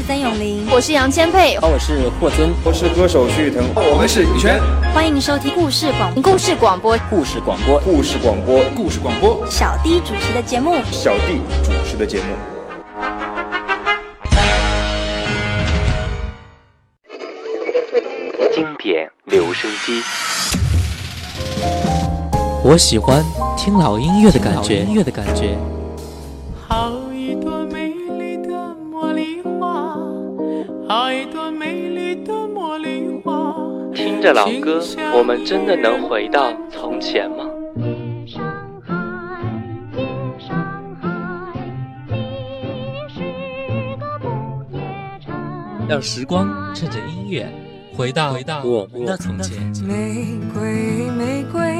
是曾永林，我是杨千佩，我是霍尊，我是歌手徐誉滕，我们是羽泉。欢迎收听故事广故事广播。故事广播。故事广播。故事广播。小弟主持的节目。小弟主持的节目。经典留声机，我喜欢听老音乐的感觉，音乐的感觉。听着老歌，我们真的能回到从前吗？让时光趁着音乐回到回到我们的从前。玫瑰，玫瑰，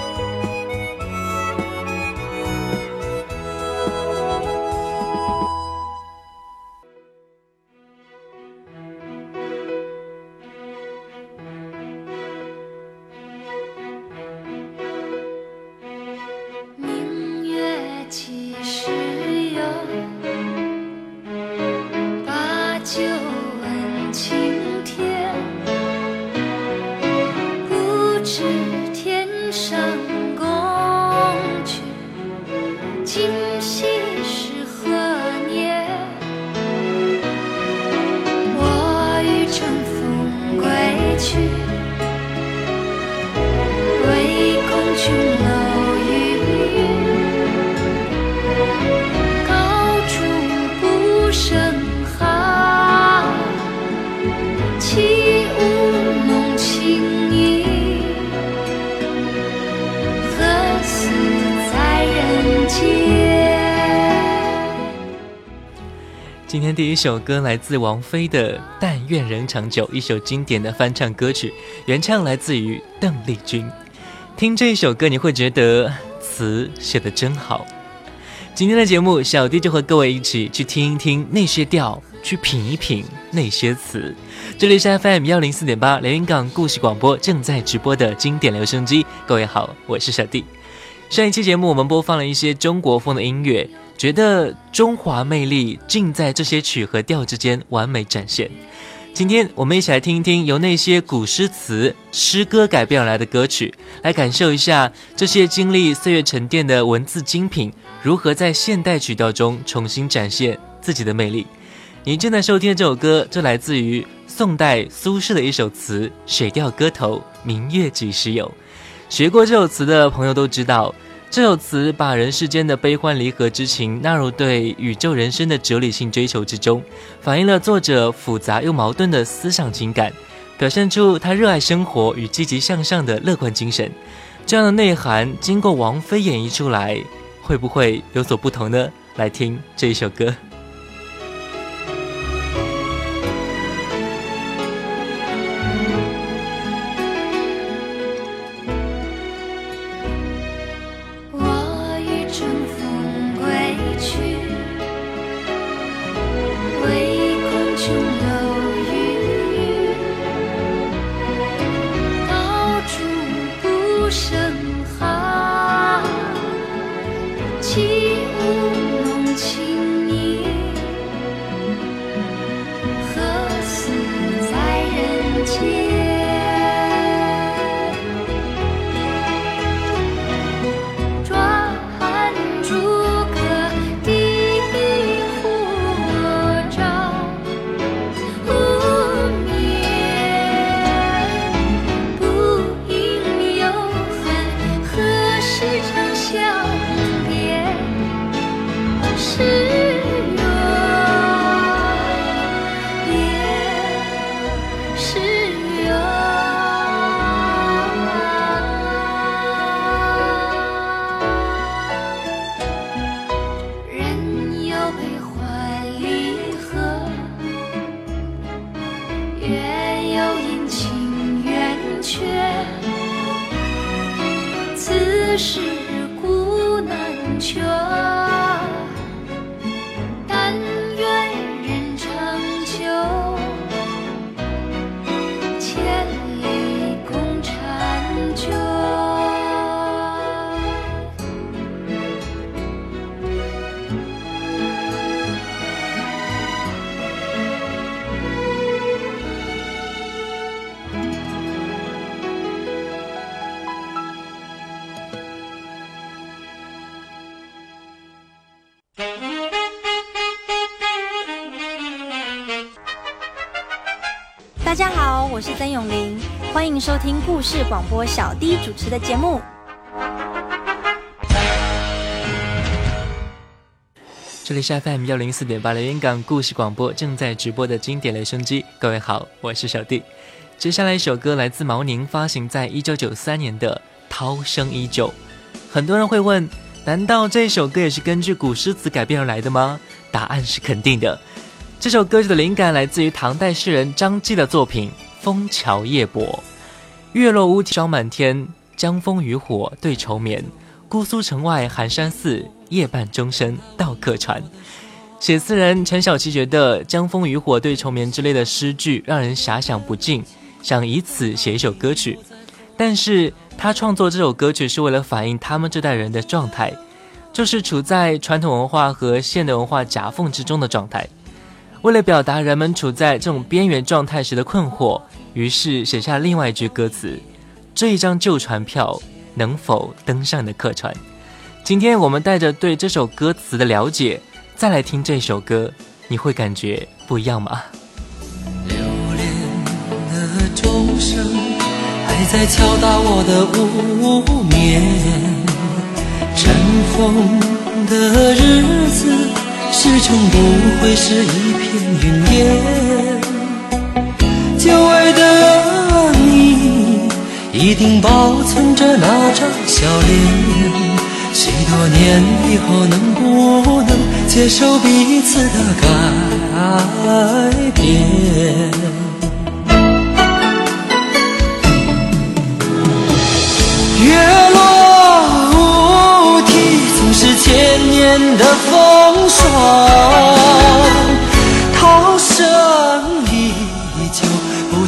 首歌来自王菲的《但愿人长久》，一首经典的翻唱歌曲，原唱来自于邓丽君。听这一首歌，你会觉得词写的真好。今天的节目，小弟就和各位一起去听一听那些调，去品一品那些词。这里是 FM 幺零四点八连云港故事广播正在直播的经典留声机。各位好，我是小弟。上一期节目我们播放了一些中国风的音乐。觉得中华魅力尽在这些曲和调之间完美展现。今天我们一起来听一听由那些古诗词、诗歌改编而来的歌曲，来感受一下这些经历岁月沉淀的文字精品如何在现代曲调中重新展现自己的魅力。你正在收听的这首歌，就来自于宋代苏轼的一首词《水调歌头·明月几时有》。学过这首词的朋友都知道。这首词把人世间的悲欢离合之情纳入对宇宙人生的哲理性追求之中，反映了作者复杂又矛盾的思想情感，表现出他热爱生活与积极向上的乐观精神。这样的内涵经过王菲演绎出来，会不会有所不同呢？来听这一首歌。是收听故事广播小弟主持的节目。这里是 FM 幺零四点八连云港故事广播正在直播的经典留声机。各位好，我是小弟。接下来一首歌来自毛宁，发行在一九九三年的《涛声依旧》。很多人会问，难道这首歌也是根据古诗词改编而来的吗？答案是肯定的。这首歌曲的灵感来自于唐代诗人张继的作品《枫桥夜泊》。月落乌啼霜满天，江枫渔火对愁眠。姑苏城外寒山寺，夜半钟声到客船。写词人陈小七觉得“江枫渔火对愁眠”之类的诗句让人遐想不尽，想以此写一首歌曲。但是他创作这首歌曲是为了反映他们这代人的状态，就是处在传统文化和现代文化夹缝之中的状态。为了表达人们处在这种边缘状态时的困惑，于是写下另外一句歌词：“这一张旧船票。”能否登上的客船？今天我们带着对这首歌词的了解，再来听这首歌，你会感觉不一样吗？留恋的钟声还在敲打我的无眠，尘封的日子始终不会是一片云烟，久违的你。一定保存着那张笑脸，许多年以后能不能接受彼此的改变？月落乌啼，总是千年的风霜，涛声，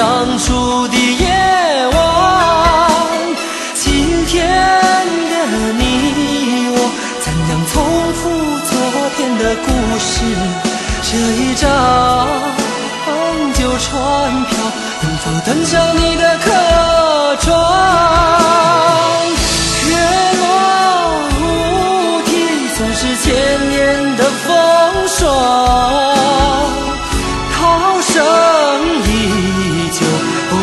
当初的夜晚。今天的你我，怎样重复昨天的故事？这一张旧船票，能否登上你的客船？月落乌啼，总是千年的风霜。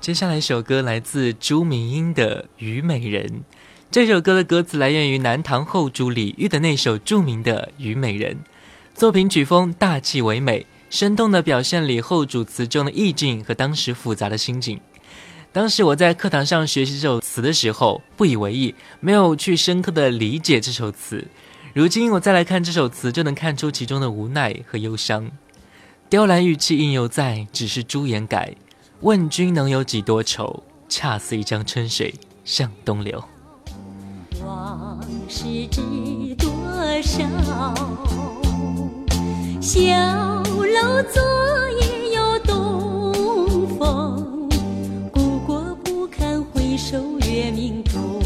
接下来一首歌来自朱明英的《虞美人》。这首歌的歌词来源于南唐后主李煜的那首著名的《虞美人》，作品曲风大气唯美，生动地表现李后主词中的意境和当时复杂的心境。当时我在课堂上学习这首词的时候，不以为意，没有去深刻的理解这首词。如今我再来看这首词，就能看出其中的无奈和忧伤。雕栏玉砌应犹在，只是朱颜改。问君能有几多愁？恰似一江春水向东流。往事知多少？小楼昨夜又东风，故国不堪回首月明中。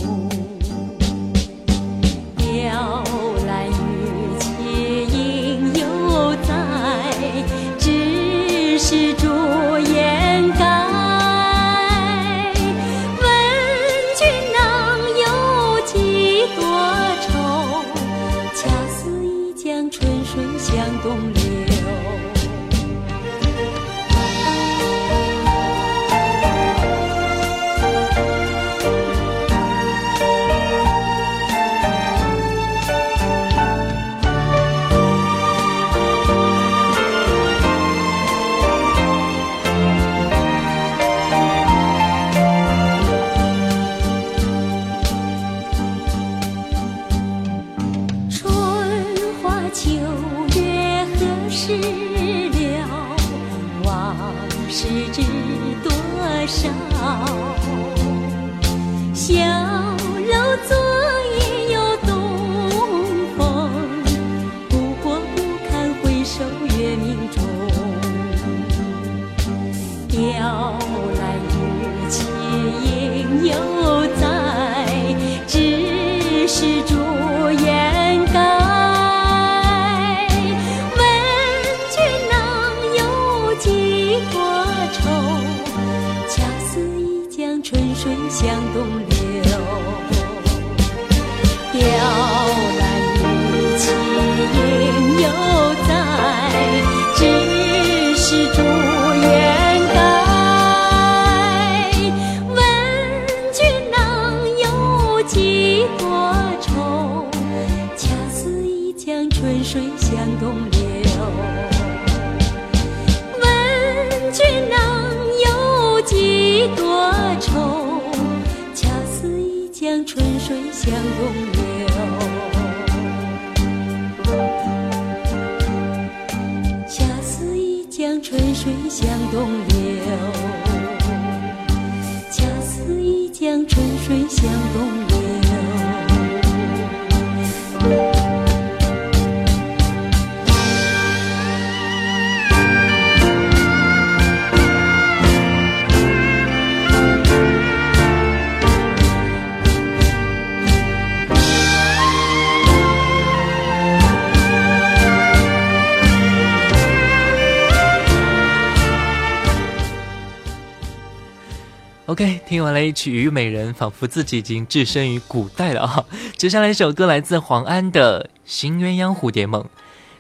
OK，听完了一曲《虞美人》，仿佛自己已经置身于古代了啊！接下来一首歌来自黄安的《新鸳鸯蝴蝶梦》。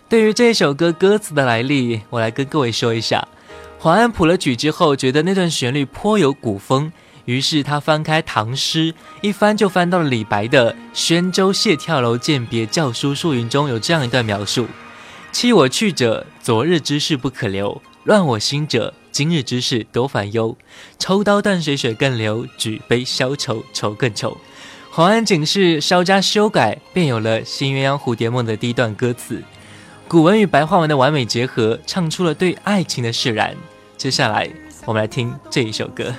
对于这首歌歌词的来历，我来跟各位说一下。黄安谱了曲之后，觉得那段旋律颇有古风，于是他翻开唐诗，一翻就翻到了李白的《宣州谢眺楼饯别校书数云》中有这样一段描述：“弃我去者，昨日之事不可留；乱我心者，今日之事多烦忧。抽刀断水水更流，举杯消愁愁更愁。”黄安仅是稍加修改，便有了《新鸳鸯蝴蝶梦》的第一段歌词。古文与白话文的完美结合，唱出了对爱情的释然。接下来，我们来听这一首歌。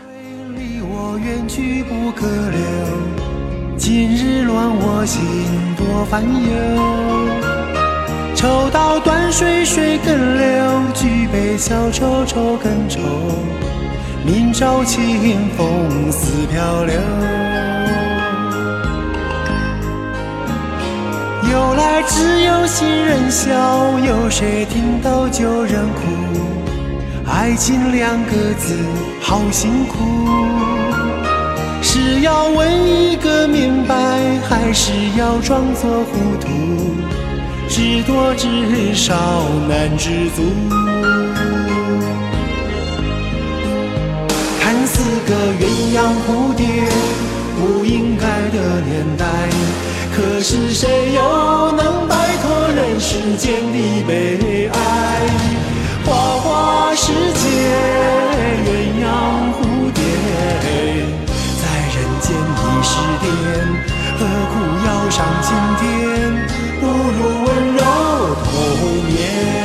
离我远去不可留，今日乱我心多烦忧。抽刀断水水更流，举杯消愁愁更愁。明朝清风似飘流。由来只有新人笑，有谁听到旧人哭？爱情两个字好辛苦，是要问一个明白，还是要装作糊涂？知多知少难知足。看似个鸳鸯蝴蝶，不应该的年代。可是谁又能摆脱人世间的悲哀？花花世界，鸳鸯蝴蝶，在人间已是癫，何苦要上青天？不如温柔童年。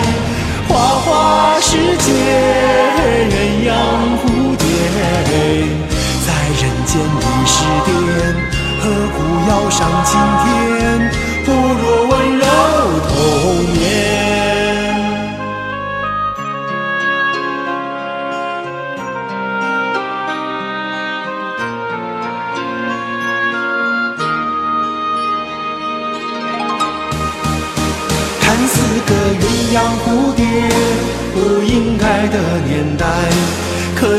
世界，鸳鸯蝴蝶，在人间已是癫，何苦要上青天？不若温柔童年。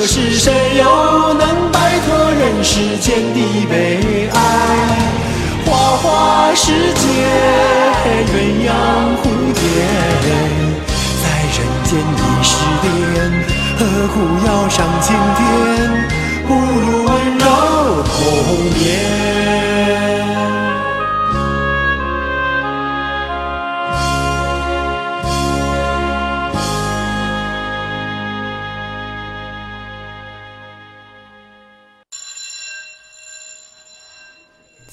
可是谁又能摆脱人世间的悲哀？花花世界，鸳鸯蝴蝶，在人间已是癫，何苦要上青天？不如温柔童年。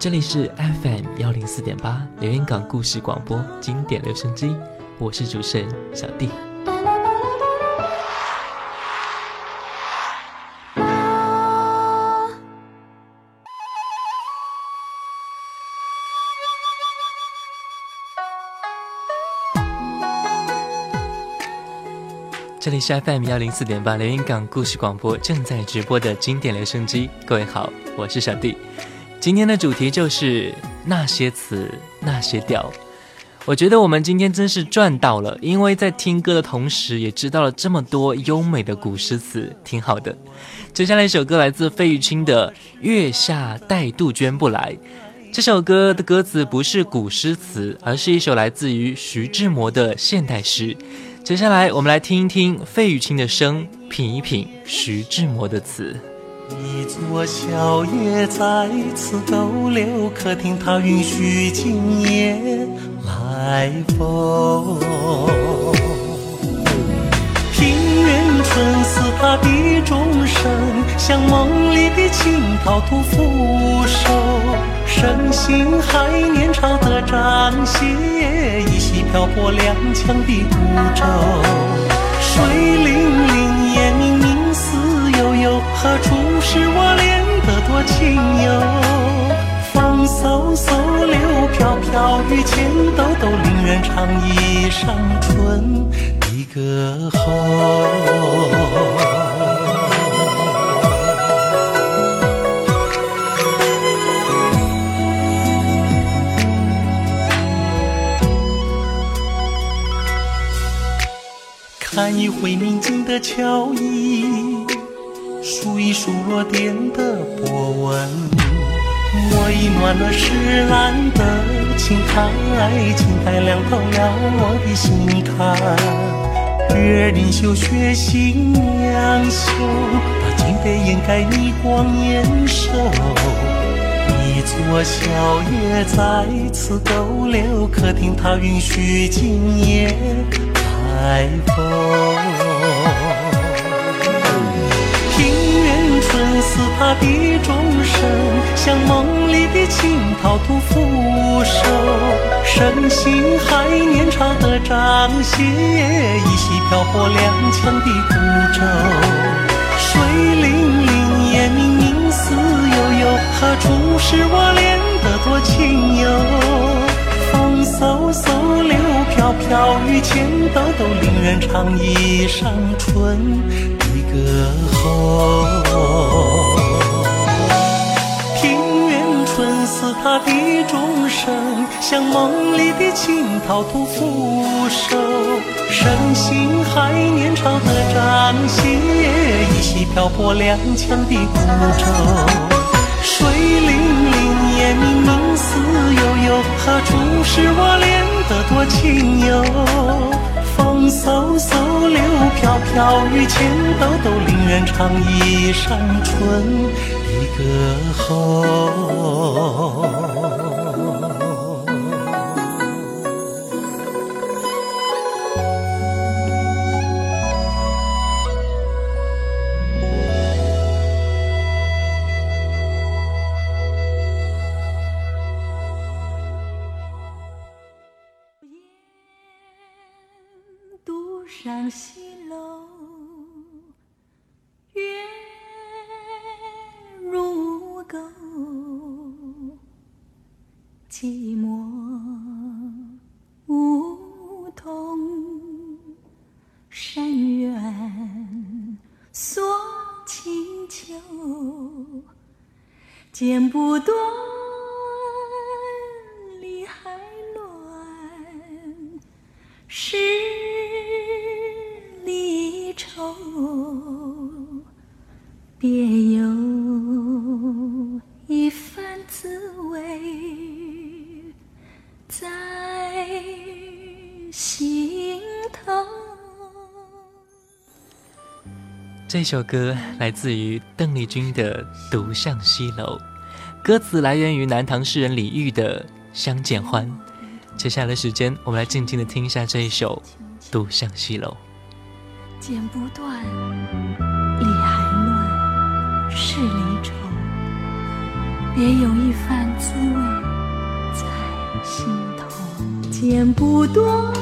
这里是 FM 幺零四点八连云港故事广播经典留声机，我是主持人小弟。这里是 FM 幺零四点八连云港故事广播正在直播的经典留声机，各位好，我是小弟。今天的主题就是那些词那些调，我觉得我们今天真是赚到了，因为在听歌的同时，也知道了这么多优美的古诗词，挺好的。接下来一首歌来自费玉清的《月下待杜鹃不来》，这首歌的歌词不是古诗词，而是一首来自于徐志摩的现代诗。接下来我们来听一听费玉清的声，品一品徐志摩的词。一座小月在此逗留，可听他允许今夜来风。平原春似他的钟声，像梦里的青草吐扶手。身心还年少的张歇，依稀漂泊踉跄的孤舟。水灵灵，何处是我恋得多情游？风嗖嗖，柳飘飘，雨前兜兜，令人唱一声春的歌喉。看一回明净的桥椅，数一数落点的波纹，我已暖了石栏的青苔，青苔凉透了我的心坎。月 rin 秀雪心凉秀，把金杯掩盖你光艳瘦。一座小夜在此逗留，客厅它允许今夜开封。似他的钟声，像梦里的青草吐扶手。身形还年少的张歇，依稀漂泊踉跄的孤舟。水灵灵，夜明明，思悠悠，何处是我恋的多情游？飘飘，雨前道都，令人唱一上春的歌喉。庭院春似他的钟声，像梦里的青桃吐扶手。身心还年少的张歇，依稀漂泊踉跄的孤舟。水灵灵，夜明明，思悠悠，何处是我恋得多情游？风嗖嗖，柳飘飘，雨前兜兜，令人唱一上春的歌喉。剪不断，理还乱。是离愁，别有一番滋味在心头。这首歌来自于邓丽君的《独上西楼》，歌词来源于南唐诗人李煜的《相见欢》。接下来的时间，我们来静静的听一下这一首《独上西楼》。剪不断，理还乱，是离愁。别有一番滋味在心头。剪不断，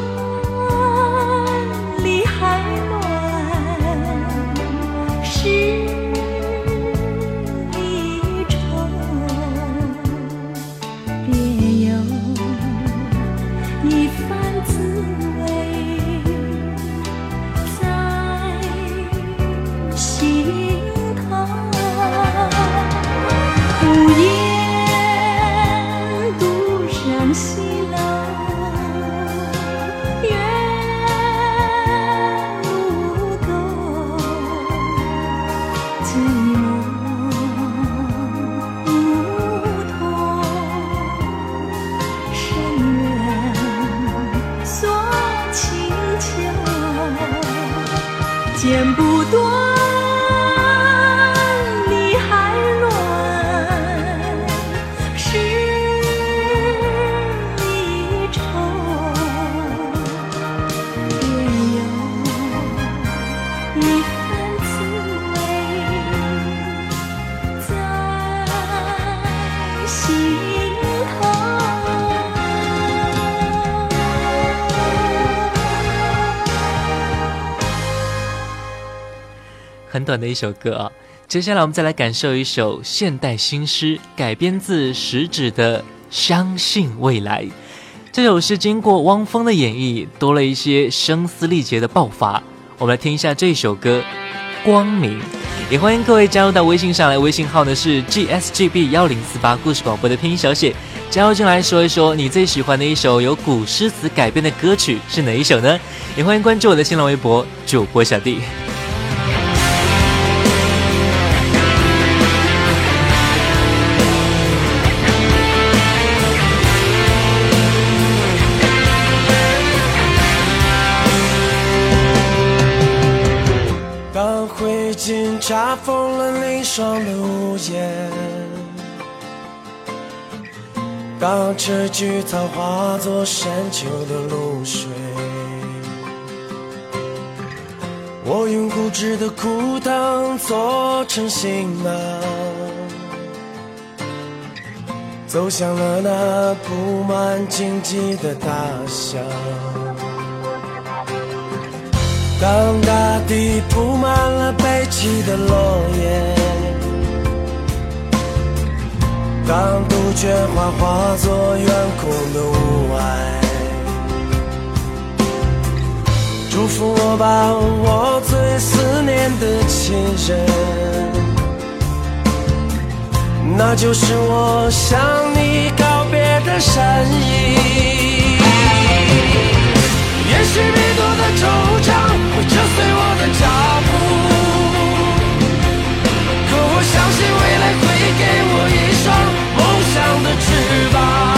的一首歌啊。接下来我们再来感受一首现代新诗，改编自食指的《相信未来》。这首诗经过汪峰的演绎，多了一些声嘶力竭的爆发。我们来听一下这首歌《光明》，也欢迎各位加入到微信上来，微信号呢是 gsgb 幺零四八故事广播的拼音小写。加入进来说一说你最喜欢的一首由古诗词改编的歌曲是哪一首呢？也欢迎关注我的新浪微博主播小弟。恰逢了凌霜的屋檐当车菊草化作深秋的露水。我用固执的枯藤做成行囊走向了那布满荆棘的大象当大地铺满了悲泣的落叶。当杜鹃花化作远空的雾霭祝福我吧我最思念的亲人那就是我向你告别的身影。许迷途的惆怅会扯碎我的脚步。可我相信未来会给我一双梦想的翅膀。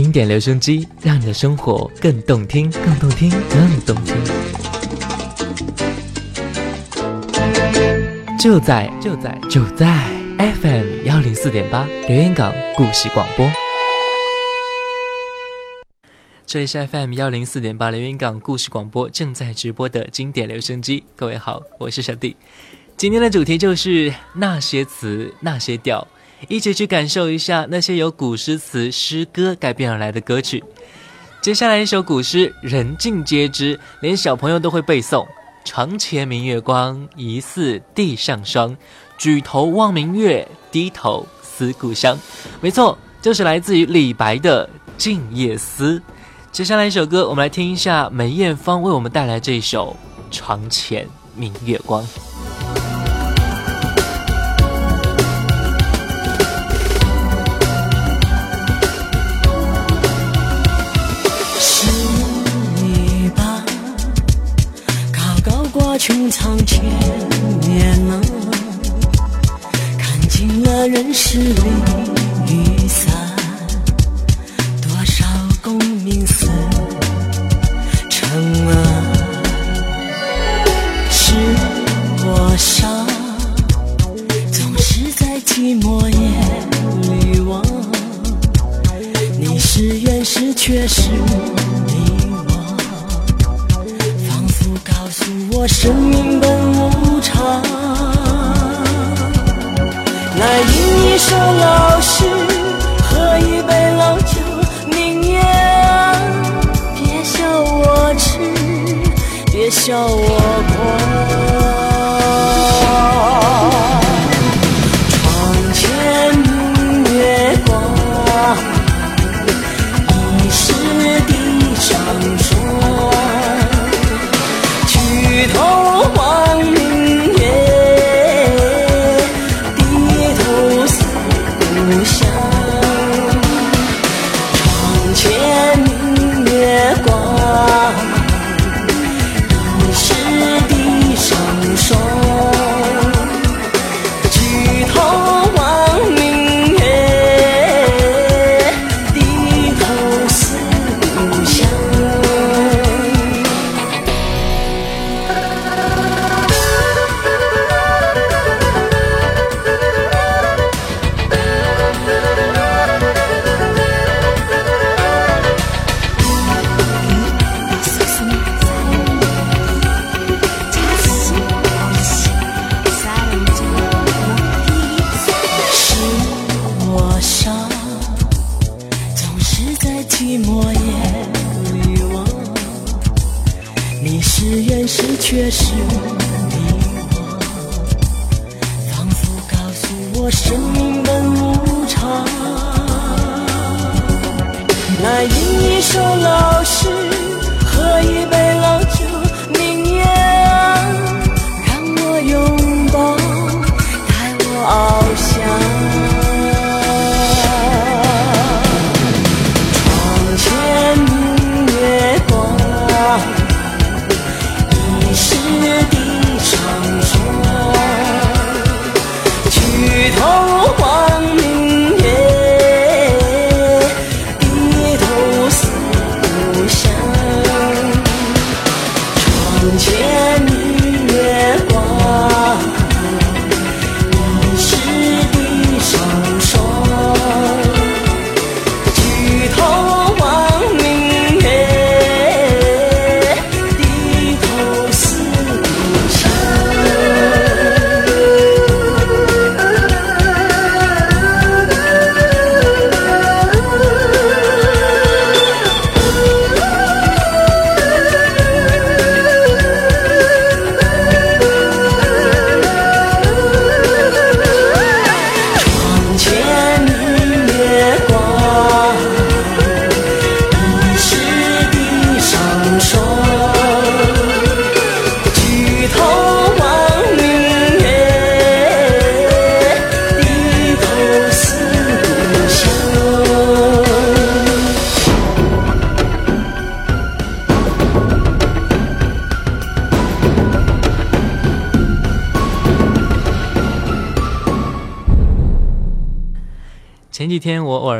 经典留声机，让你的生活更动听，更动听，更动听。就在就在就在 FM 幺零四点八留言港故事广播。这里是 FM 幺零四点八连云港故事广播正在直播的经典留声机。各位好，我是小弟。今天的主题就是那些词，那些调。一起去感受一下那些由古诗词、诗歌改编而来的歌曲。接下来一首古诗，人尽皆知，连小朋友都会背诵：“床前明月光，疑似地上霜。举头望明月，低头思故乡。”没错，就是来自于李白的《静夜思》。接下来一首歌，我们来听一下梅艳芳为我们带来这一首《床前明月光》。穹苍千年啊，看尽了人世离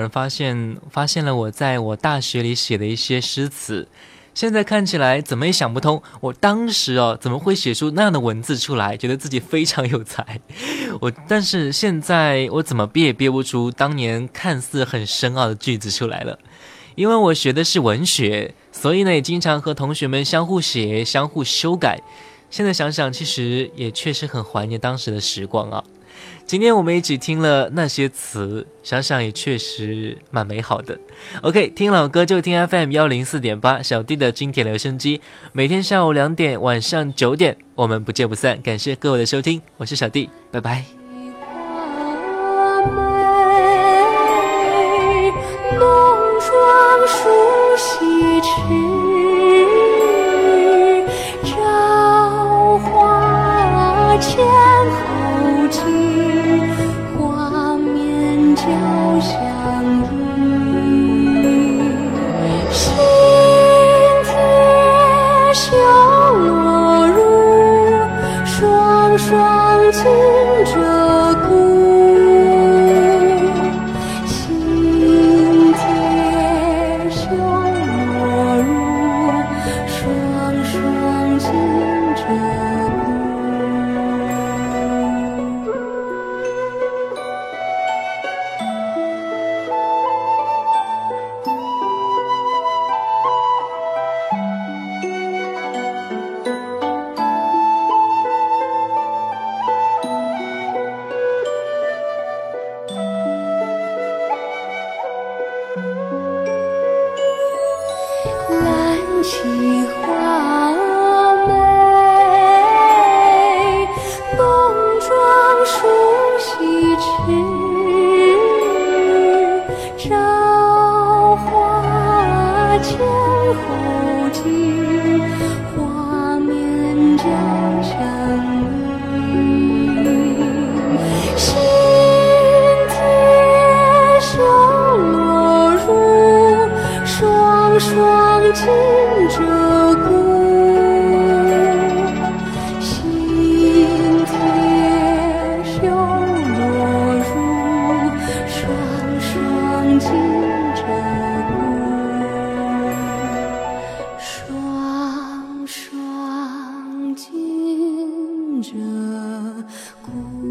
发现，发现了我在我大学里写的一些诗词，现在看起来怎么也想不通，我当时哦怎么会写出那样的文字出来，觉得自己非常有才。我但是现在我怎么憋也憋不出当年看似很深奥的句子出来了，因为我学的是文学，所以呢也经常和同学们相互写、相互修改。现在想想，其实也确实很怀念当时的时光啊。今天我们一起听了那些词，想想也确实蛮美好的。OK，听老歌就听 FM 幺零四点八，小弟的经典留声机，每天下午两点，晚上九点，我们不见不散。感谢各位的收听，我是小弟，拜拜。浓妆梳洗迟，鹧鸪。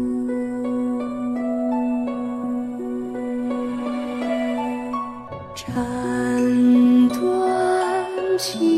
斩断情